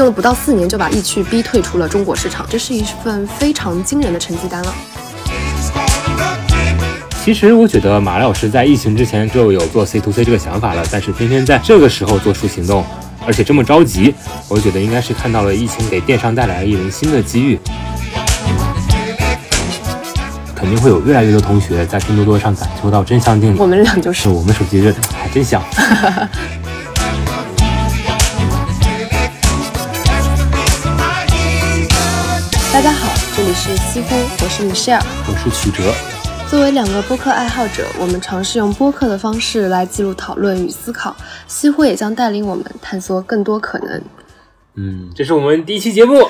用了不到四年就把易趣逼退出了中国市场，这是一份非常惊人的成绩单了。其实我觉得马老师在疫情之前就有做 C to C 这个想法了，但是偏偏在这个时候做出行动，而且这么着急，我觉得应该是看到了疫情给电商带来了一轮新的机遇。肯定会有越来越多同学在拼多多上感受到真香定理。我们俩就是，我们手机热的还真香。大家好，这里是西乎，我是 Michelle，我是曲哲。作为两个播客爱好者，我们尝试用播客的方式来记录讨论与思考。西乎也将带领我们探索更多可能。嗯，这是我们第一期节目。耶！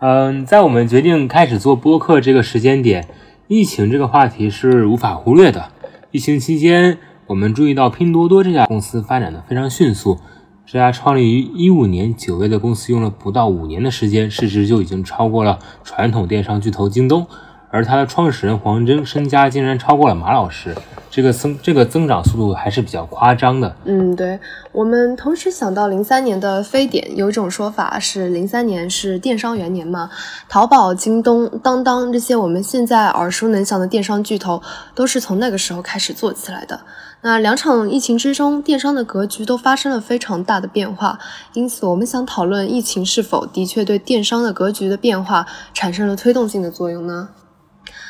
嗯，在我们决定开始做播客这个时间点，疫情这个话题是无法忽略的。疫情期间，我们注意到拼多多这家公司发展的非常迅速。这家创立于一五年九月的公司，用了不到五年的时间，市值就已经超过了传统电商巨头京东。而它的创始人黄峥身家竟然超过了马老师，这个增这个增长速度还是比较夸张的。嗯，对我们同时想到零三年的非典，有一种说法是零三年是电商元年嘛，淘宝、京东、当当这些我们现在耳熟能详的电商巨头，都是从那个时候开始做起来的。那两场疫情之中，电商的格局都发生了非常大的变化，因此我们想讨论疫情是否的确对电商的格局的变化产生了推动性的作用呢？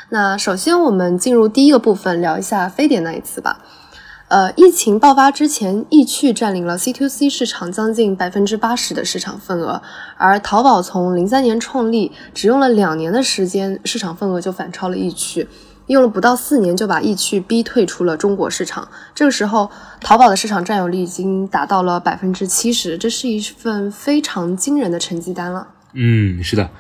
那首先，我们进入第一个部分，聊一下非典那一次吧。呃，疫情爆发之前，易趣占领了 C to C 市场将近百分之八十的市场份额，而淘宝从零三年创立，只用了两年的时间，市场份额就反超了易趣，用了不到四年就把易趣逼退出了中国市场。这个时候，淘宝的市场占有率已经达到了百分之七十，这是一份非常惊人的成绩单了。嗯，是的。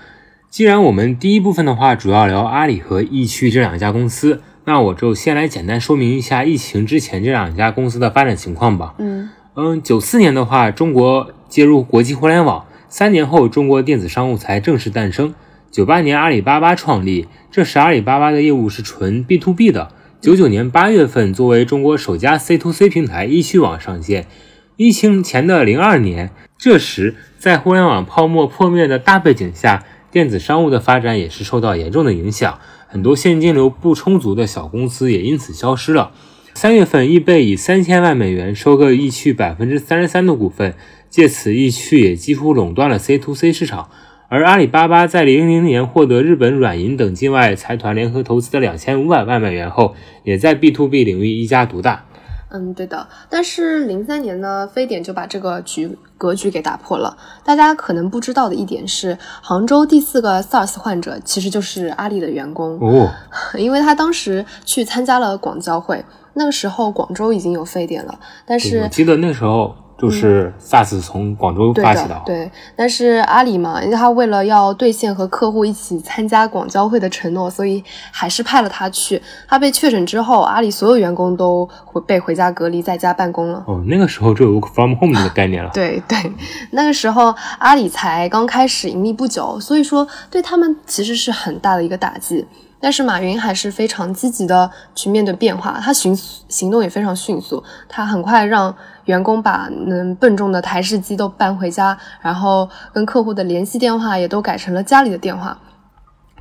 既然我们第一部分的话主要聊阿里和易趣这两家公司，那我就先来简单说明一下疫情之前这两家公司的发展情况吧。嗯嗯，九四年的话，中国接入国际互联网，三年后中国电子商务才正式诞生。九八年阿里巴巴创立，这时阿里巴巴的业务是纯 B to B 的。九九年八月份，作为中国首家 C to C 平台易趣网上线。疫情前的零二年，这时在互联网泡沫破灭的大背景下。电子商务的发展也是受到严重的影响，很多现金流不充足的小公司也因此消失了。三月份，易贝以三千万美元收购易趣百分之三十三的股份，借此易趣也几乎垄断了 C to C 市场。而阿里巴巴在零零年获得日本软银等境外财团联合投资的两千五百万美元后，也在 B to B 领域一家独大。嗯，对的。但是零三年呢，非典就把这个局格局给打破了。大家可能不知道的一点是，杭州第四个 SARS 患者其实就是阿里的员工哦，因为他当时去参加了广交会，那个时候广州已经有非典了。但是我记得那时候。就是 SaaS 从广州发起的，对。但是阿里嘛，因为他为了要兑现和客户一起参加广交会的承诺，所以还是派了他去。他被确诊之后，阿里所有员工都回被回家隔离，在家办公了。哦，那个时候就有 From Home 的概念了。对对，那个时候阿里才刚开始盈利不久，所以说对他们其实是很大的一个打击。但是马云还是非常积极的去面对变化，他行行动也非常迅速，他很快让员工把能笨重的台式机都搬回家，然后跟客户的联系电话也都改成了家里的电话。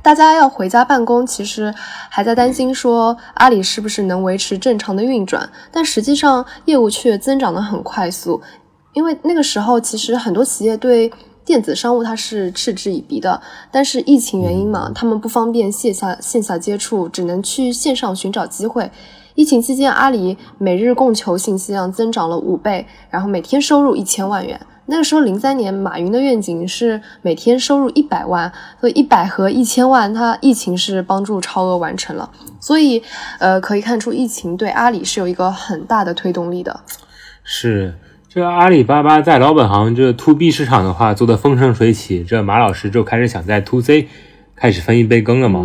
大家要回家办公，其实还在担心说阿里是不是能维持正常的运转，但实际上业务却增长得很快速，因为那个时候其实很多企业对。电子商务它是嗤之以鼻的，但是疫情原因嘛，他们不方便线下线下接触，只能去线上寻找机会。疫情期间，阿里每日供求信息量增长了五倍，然后每天收入一千万元。那个时候，零三年，马云的愿景是每天收入一百万，所以一百和一千万，它疫情是帮助超额完成了。所以，呃，可以看出疫情对阿里是有一个很大的推动力的。是。这阿里巴巴在老本行这 to B 市场的话做的风生水起，这马老师就开始想在 to C 开始分一杯羹了嘛。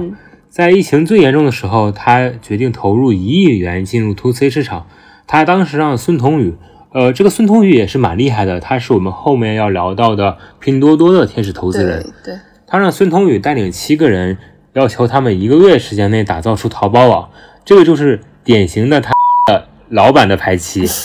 在疫情最严重的时候，他决定投入一亿元进入 to C 市场。他当时让孙彤宇，呃，这个孙彤宇也是蛮厉害的，他是我们后面要聊到的拼多多的天使投资人。对，他让孙彤宇带领七个人，要求他们一个月时间内打造出淘宝网。这个就是典型的他的老板的排期。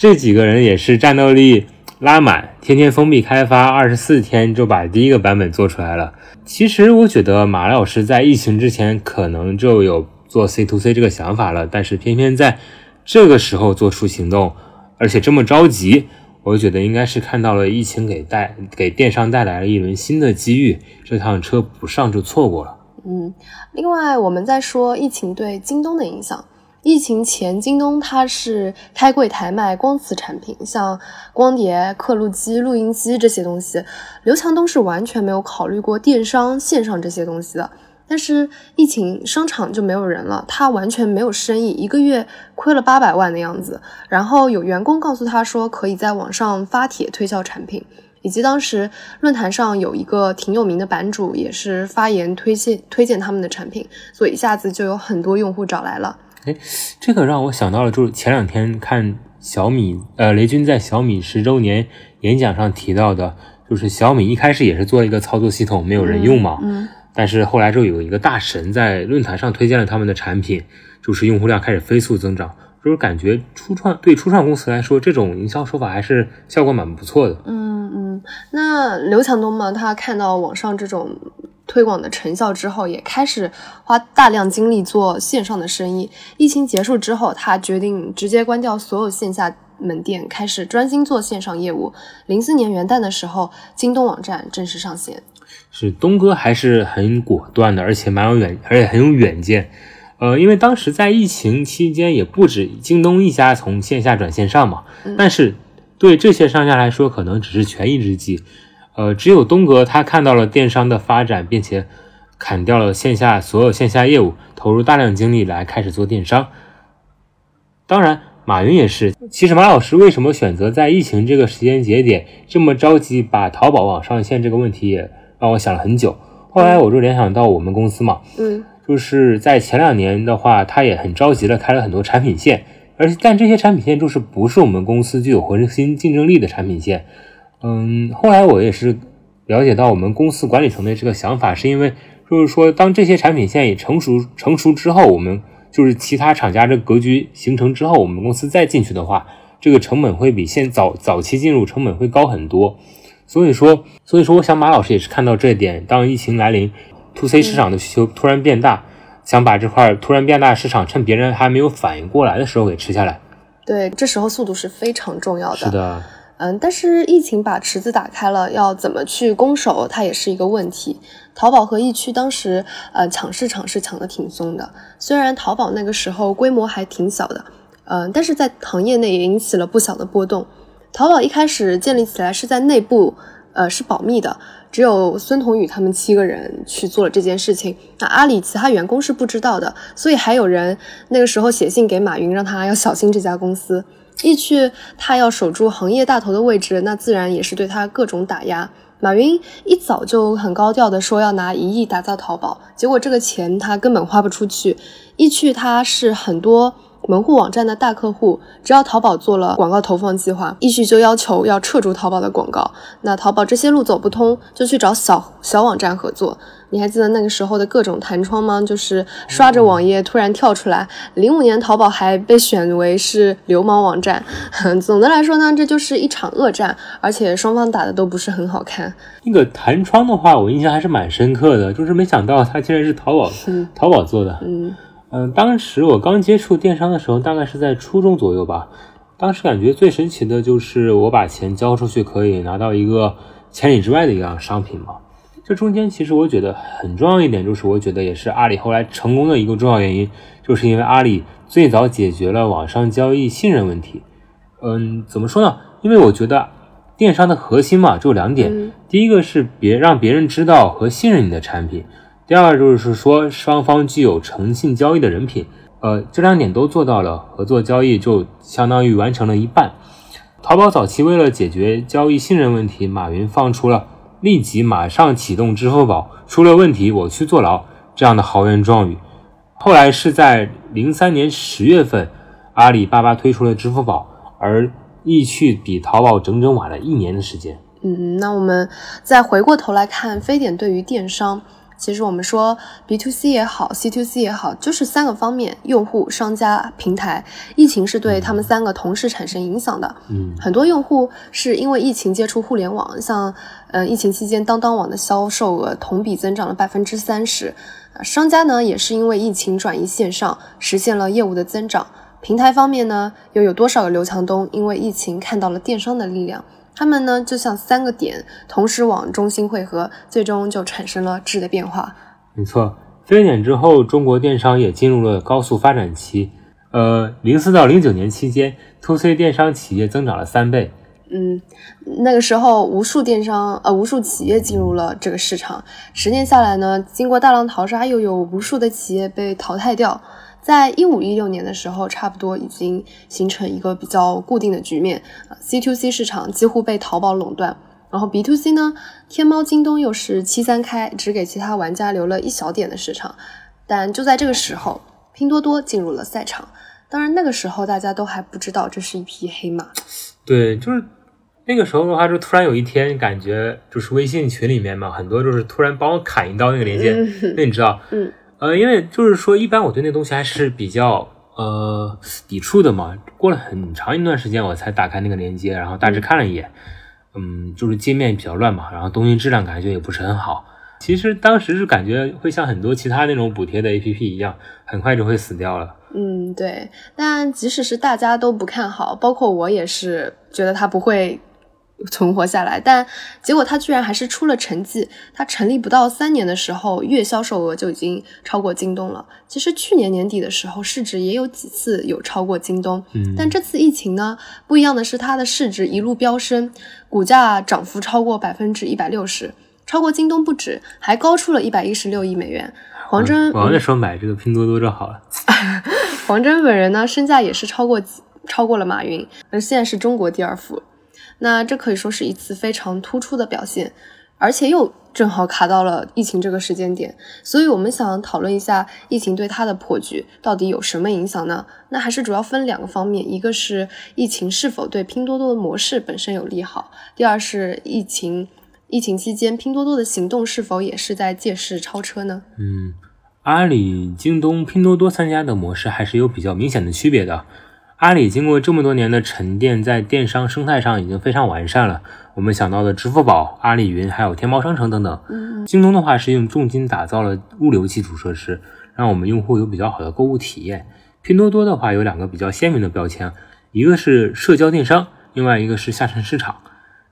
这几个人也是战斗力拉满，天天封闭开发，二十四天就把第一个版本做出来了。其实我觉得马老师在疫情之前可能就有做 C to C 这个想法了，但是偏偏在这个时候做出行动，而且这么着急，我觉得应该是看到了疫情给带给电商带来了一轮新的机遇，这趟车不上就错过了。嗯，另外我们在说疫情对京东的影响。疫情前，京东它是开柜台卖光磁产品，像光碟、刻录机、录音机这些东西，刘强东是完全没有考虑过电商线上这些东西的。但是疫情，商场就没有人了，他完全没有生意，一个月亏了八百万的样子。然后有员工告诉他说，可以在网上发帖推销产品。以及当时论坛上有一个挺有名的版主，也是发言推荐推荐他们的产品，所以一下子就有很多用户找来了。哎，这个让我想到了，就是前两天看小米，呃，雷军在小米十周年演讲上提到的，就是小米一开始也是做一个操作系统，没有人用嘛，嗯，但是后来就有一个大神在论坛上推荐了他们的产品，就是用户量开始飞速增长。就是感觉初创对初创公司来说，这种营销手法还是效果蛮不错的。嗯嗯，那刘强东嘛，他看到网上这种推广的成效之后，也开始花大量精力做线上的生意。疫情结束之后，他决定直接关掉所有线下门店，开始专心做线上业务。零四年元旦的时候，京东网站正式上线。是东哥还是很果断的，而且蛮有远，而且很有远见。呃，因为当时在疫情期间，也不止京东一家从线下转线上嘛。但是对这些商家来说，可能只是权宜之计。呃，只有东哥他看到了电商的发展，并且砍掉了线下所有线下业务，投入大量精力来开始做电商。当然，马云也是。其实马老师为什么选择在疫情这个时间节点这么着急把淘宝网上线这个问题，也让我想了很久。后来我就联想到我们公司嘛，嗯。就是在前两年的话，他也很着急的开了很多产品线，而且但这些产品线就是不是我们公司具有核心竞争力的产品线。嗯，后来我也是了解到我们公司管理层的这个想法，是因为就是说，当这些产品线也成熟成熟之后，我们就是其他厂家这格局形成之后，我们公司再进去的话，这个成本会比现早早期进入成本会高很多。所以说，所以说，我想马老师也是看到这一点，当疫情来临。to C 市场的需求突然变大，想把这块突然变大市场趁别人还没有反应过来的时候给吃下来。对，这时候速度是非常重要的。是的，嗯，但是疫情把池子打开了，要怎么去攻守，它也是一个问题。淘宝和易趣当时呃抢市场是抢的挺凶的，虽然淘宝那个时候规模还挺小的，嗯，但是在行业内也引起了不小的波动。淘宝一开始建立起来是在内部，呃，是保密的。只有孙彤宇他们七个人去做了这件事情，那阿里其他员工是不知道的，所以还有人那个时候写信给马云，让他要小心这家公司。易趣他要守住行业大头的位置，那自然也是对他各种打压。马云一早就很高调的说要拿一亿打造淘宝，结果这个钱他根本花不出去。易趣他是很多。门户网站的大客户，只要淘宝做了广告投放计划，易趣就要求要撤出淘宝的广告。那淘宝这些路走不通，就去找小小网站合作。你还记得那个时候的各种弹窗吗？就是刷着网页突然跳出来。零五年淘宝还被选为是流氓网站。总的来说呢，这就是一场恶战，而且双方打的都不是很好看。那个弹窗的话，我印象还是蛮深刻的，就是没想到它竟然是淘宝淘宝做的。嗯。嗯，当时我刚接触电商的时候，大概是在初中左右吧。当时感觉最神奇的就是我把钱交出去，可以拿到一个千里之外的一样商品嘛。这中间其实我觉得很重要一点，就是我觉得也是阿里后来成功的一个重要原因，就是因为阿里最早解决了网上交易信任问题。嗯，怎么说呢？因为我觉得电商的核心嘛，就两点，第一个是别让别人知道和信任你的产品。第二就是说，双方具有诚信交易的人品，呃，这两点都做到了，合作交易就相当于完成了一半。淘宝早期为了解决交易信任问题，马云放出了立即马上启动支付宝，出了问题我去坐牢这样的豪言壮语。后来是在零三年十月份，阿里巴巴推出了支付宝，而易趣比淘宝整整晚了一年的时间。嗯，那我们再回过头来看非典对于电商。其实我们说 B to C 也好，C to C 也好，就是三个方面：用户、商家、平台。疫情是对他们三个同时产生影响的。嗯，很多用户是因为疫情接触互联网，像呃疫情期间当当网的销售额同比增长了百分之三十。商家呢也是因为疫情转移线上，实现了业务的增长。平台方面呢，又有多少个刘强东因为疫情看到了电商的力量？他们呢，就像三个点同时往中心汇合，最终就产生了质的变化。没错，非典之后，中国电商也进入了高速发展期。呃，零四到零九年期间，to C 电商企业增长了三倍。嗯，那个时候无数电商呃无数企业进入了这个市场。十年下来呢，经过大浪淘沙，又有无数的企业被淘汰掉。在一五一六年的时候，差不多已经形成一个比较固定的局面啊，C to C 市场几乎被淘宝垄断，然后 B to C 呢，天猫、京东又是七三开，只给其他玩家留了一小点的市场。但就在这个时候，拼多多进入了赛场。当然，那个时候大家都还不知道这是一匹黑马。对，就是那个时候的话，就突然有一天，感觉就是微信群里面嘛，很多就是突然帮我砍一刀那个链接，那你知道，嗯。呃，因为就是说，一般我对那东西还是比较呃抵触的嘛。过了很长一段时间，我才打开那个链接，然后大致看了一眼，嗯，就是界面比较乱嘛，然后东西质量感觉也不是很好。其实当时是感觉会像很多其他那种补贴的 APP 一样，很快就会死掉了。嗯，对。但即使是大家都不看好，包括我也是觉得它不会。存活下来，但结果他居然还是出了成绩。他成立不到三年的时候，月销售额就已经超过京东了。其实去年年底的时候，市值也有几次有超过京东。嗯，但这次疫情呢，不一样的是它的市值一路飙升，股价涨幅超过百分之一百六十，超过京东不止，还高出了一百一十六亿美元。黄峥，我那时候买这个拼多多就好了。黄峥本人呢，身价也是超过超过了马云，而现在是中国第二富。那这可以说是一次非常突出的表现，而且又正好卡到了疫情这个时间点，所以我们想讨论一下疫情对它的破局到底有什么影响呢？那还是主要分两个方面，一个是疫情是否对拼多多的模式本身有利好，第二是疫情疫情期间拼多多的行动是否也是在借势超车呢？嗯，阿里、京东、拼多多三家的模式还是有比较明显的区别的。阿里经过这么多年的沉淀，在电商生态上已经非常完善了。我们想到的支付宝、阿里云，还有天猫商城等等。京东的话是用重金打造了物流基础设施，让我们用户有比较好的购物体验。拼多多的话有两个比较鲜明的标签，一个是社交电商，另外一个是下沉市场。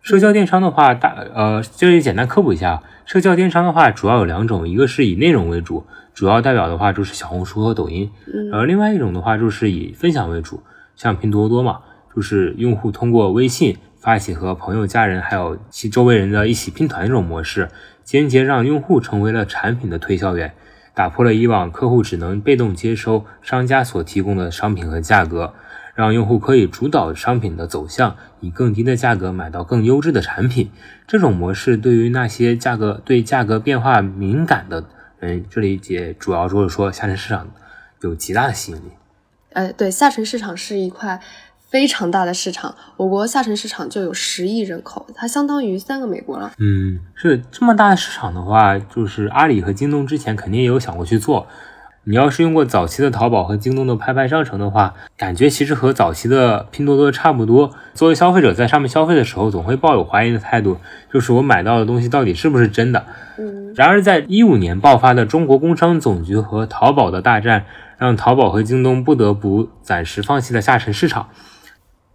社交电商的话，大呃这里简单科普一下，社交电商的话主要有两种，一个是以内容为主，主要代表的话就是小红书和抖音，而另外一种的话就是以分享为主。像拼多多嘛，就是用户通过微信发起和朋友、家人还有其周围人的一起拼团这种模式，间接让用户成为了产品的推销员，打破了以往客户只能被动接收商家所提供的商品和价格，让用户可以主导商品的走向，以更低的价格买到更优质的产品。这种模式对于那些价格对价格变化敏感的人，这里也主要就是说下沉市场有极大的吸引力。呃，对，下沉市场是一块非常大的市场，我国下沉市场就有十亿人口，它相当于三个美国了。嗯，是这么大的市场的话，就是阿里和京东之前肯定也有想过去做。你要是用过早期的淘宝和京东的拍拍商城的话，感觉其实和早期的拼多多差不多。作为消费者在上面消费的时候，总会抱有怀疑的态度，就是我买到的东西到底是不是真的。嗯，然而在一五年爆发的中国工商总局和淘宝的大战。让淘宝和京东不得不暂时放弃了下沉市场。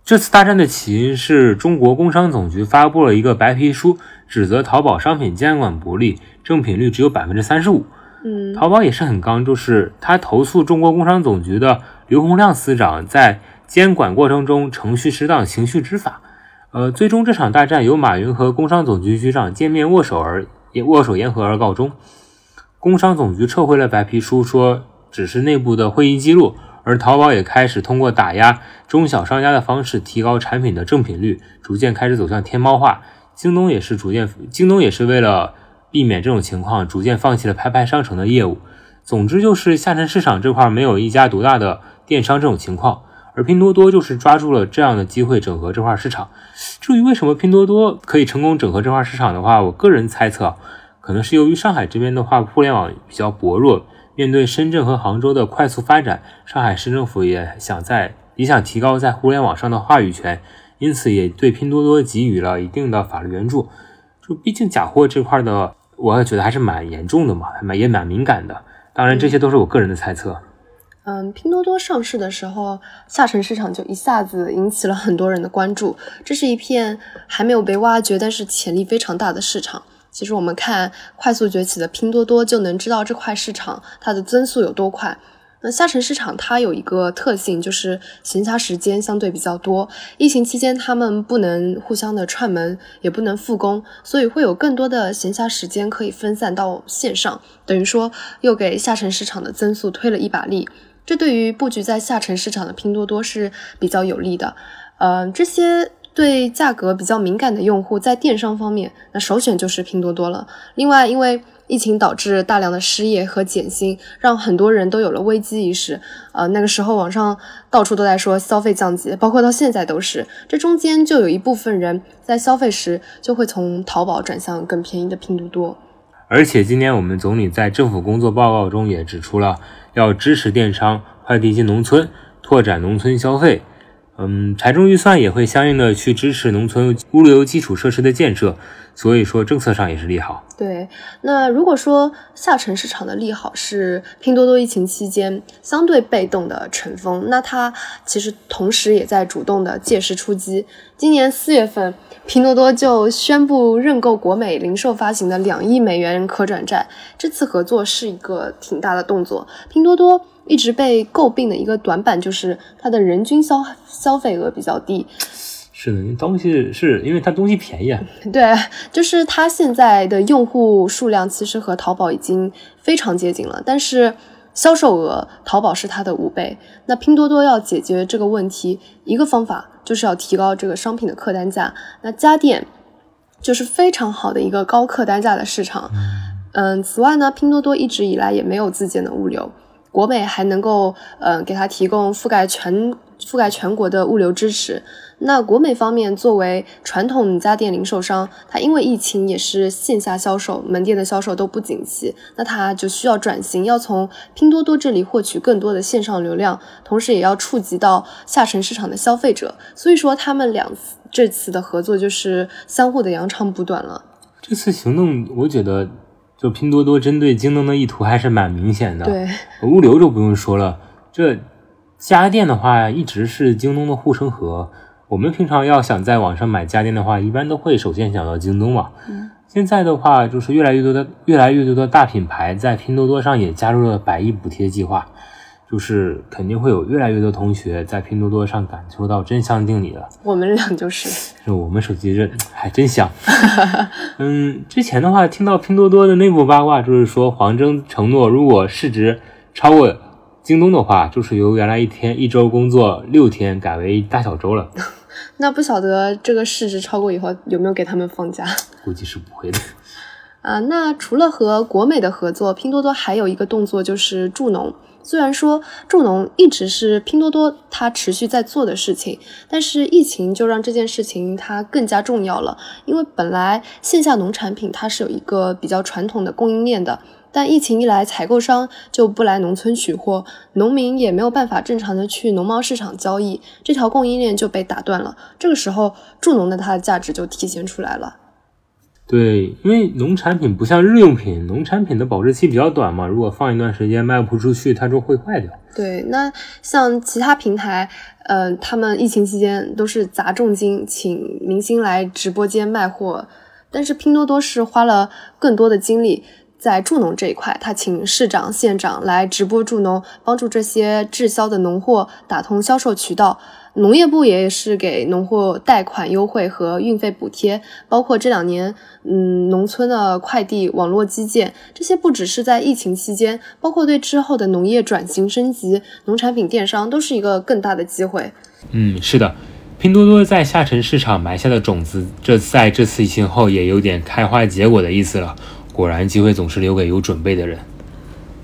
这次大战的起因是中国工商总局发布了一个白皮书，指责淘宝商品监管不力，正品率只有百分之三十五。嗯，淘宝也是很刚，就是他投诉中国工商总局的刘洪亮司长在监管过程中程序失当、情绪执法。呃，最终这场大战由马云和工商总局局长见面握手而握手言和而告终。工商总局撤回了白皮书，说。只是内部的会议记录，而淘宝也开始通过打压中小商家的方式提高产品的正品率，逐渐开始走向天猫化。京东也是逐渐，京东也是为了避免这种情况，逐渐放弃了拍拍商城的业务。总之就是下沉市场这块没有一家独大的电商这种情况，而拼多多就是抓住了这样的机会整合这块市场。至于为什么拼多多可以成功整合这块市场的话，我个人猜测。可能是由于上海这边的话，互联网比较薄弱，面对深圳和杭州的快速发展，上海市政府也想在也想提高在互联网上的话语权，因此也对拼多多给予了一定的法律援助。就毕竟假货这块的，我也觉得还是蛮严重的嘛，蛮也蛮敏感的。当然，这些都是我个人的猜测。嗯，拼多多上市的时候，下沉市场就一下子引起了很多人的关注。这是一片还没有被挖掘，但是潜力非常大的市场。其实我们看快速崛起的拼多多，就能知道这块市场它的增速有多快。那下沉市场它有一个特性，就是闲暇时间相对比较多。疫情期间，他们不能互相的串门，也不能复工，所以会有更多的闲暇时间可以分散到线上，等于说又给下沉市场的增速推了一把力。这对于布局在下沉市场的拼多多是比较有利的。呃，这些。对价格比较敏感的用户，在电商方面，那首选就是拼多多了。另外，因为疫情导致大量的失业和减薪，让很多人都有了危机意识。呃，那个时候网上到处都在说消费降级，包括到现在都是。这中间就有一部分人在消费时就会从淘宝转向更便宜的拼多多。而且，今年我们总理在政府工作报告中也指出了，要支持电商快递进农村，拓展农村消费。嗯，财政预算也会相应的去支持农村物流基础设施的建设，所以说政策上也是利好。对，那如果说下沉市场的利好是拼多多疫情期间相对被动的乘风，那它其实同时也在主动的借势出击。今年四月份，拼多多就宣布认购国美零售发行的两亿美元可转债，这次合作是一个挺大的动作。拼多多。一直被诟病的一个短板就是它的人均消消费额比较低。是的，东西是因为它东西便宜啊。对，就是它现在的用户数量其实和淘宝已经非常接近了，但是销售额淘宝是它的五倍。那拼多多要解决这个问题，一个方法就是要提高这个商品的客单价。那家电就是非常好的一个高客单价的市场。嗯，此外呢，拼多多一直以来也没有自建的物流。国美还能够，呃，给他提供覆盖全覆盖全国的物流支持。那国美方面作为传统家电零售商，它因为疫情也是线下销售，门店的销售都不景气，那它就需要转型，要从拼多多这里获取更多的线上流量，同时也要触及到下沉市场的消费者。所以说，他们两这次的合作就是相互的扬长补短了。这次行动，我觉得。就拼多多针对京东的意图还是蛮明显的，对，物流就不用说了，这家电的话一直是京东的护城河。我们平常要想在网上买家电的话，一般都会首先想到京东嘛。嗯，现在的话就是越来越多的越来越多的大品牌在拼多多上也加入了百亿补贴计划。就是肯定会有越来越多同学在拼多多上感受到真香定理了。我们俩就是，是我们手机这还真香。嗯，之前的话听到拼多多的内部八卦，就是说黄峥承诺，如果市值超过京东的话，就是由原来一天一周工作六天改为大小周了。那不晓得这个市值超过以后有没有给他们放假？估计是不会的。啊，那除了和国美的合作，拼多多还有一个动作就是助农。虽然说助农一直是拼多多它持续在做的事情，但是疫情就让这件事情它更加重要了。因为本来线下农产品它是有一个比较传统的供应链的，但疫情一来，采购商就不来农村取货，农民也没有办法正常的去农贸市场交易，这条供应链就被打断了。这个时候助农的它的价值就体现出来了。对，因为农产品不像日用品，农产品的保质期比较短嘛，如果放一段时间卖不出去，它就会坏掉。对，那像其他平台，呃，他们疫情期间都是砸重金请明星来直播间卖货，但是拼多多是花了更多的精力在助农这一块，他请市长、县长来直播助农，帮助这些滞销的农货打通销售渠道。农业部也是给农户贷款优惠和运费补贴，包括这两年，嗯，农村的快递网络基建，这些不只是在疫情期间，包括对之后的农业转型升级、农产品电商，都是一个更大的机会。嗯，是的，拼多多在下沉市场埋下的种子，这在这次疫情后也有点开花结果的意思了。果然，机会总是留给有准备的人。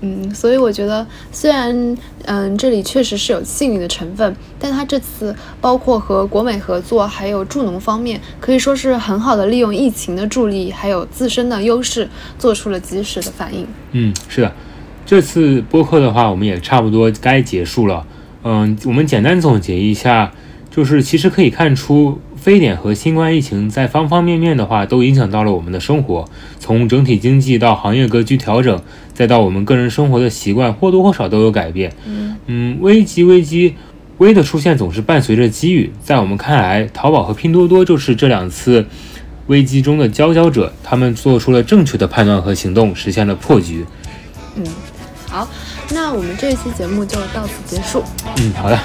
嗯，所以我觉得，虽然嗯这里确实是有幸运的成分，但他这次包括和国美合作，还有助农方面，可以说是很好的利用疫情的助力，还有自身的优势，做出了及时的反应。嗯，是的，这次播客的话，我们也差不多该结束了。嗯，我们简单总结一下，就是其实可以看出。非典和新冠疫情在方方面面的话都影响到了我们的生活，从整体经济到行业格局调整，再到我们个人生活的习惯，或多或少都有改变。嗯，危机危机，危的出现总是伴随着机遇。在我们看来，淘宝和拼多多就是这两次危机中的佼佼者，他们做出了正确的判断和行动，实现了破局。嗯，好，那我们这一期节目就到此结束。嗯，好的。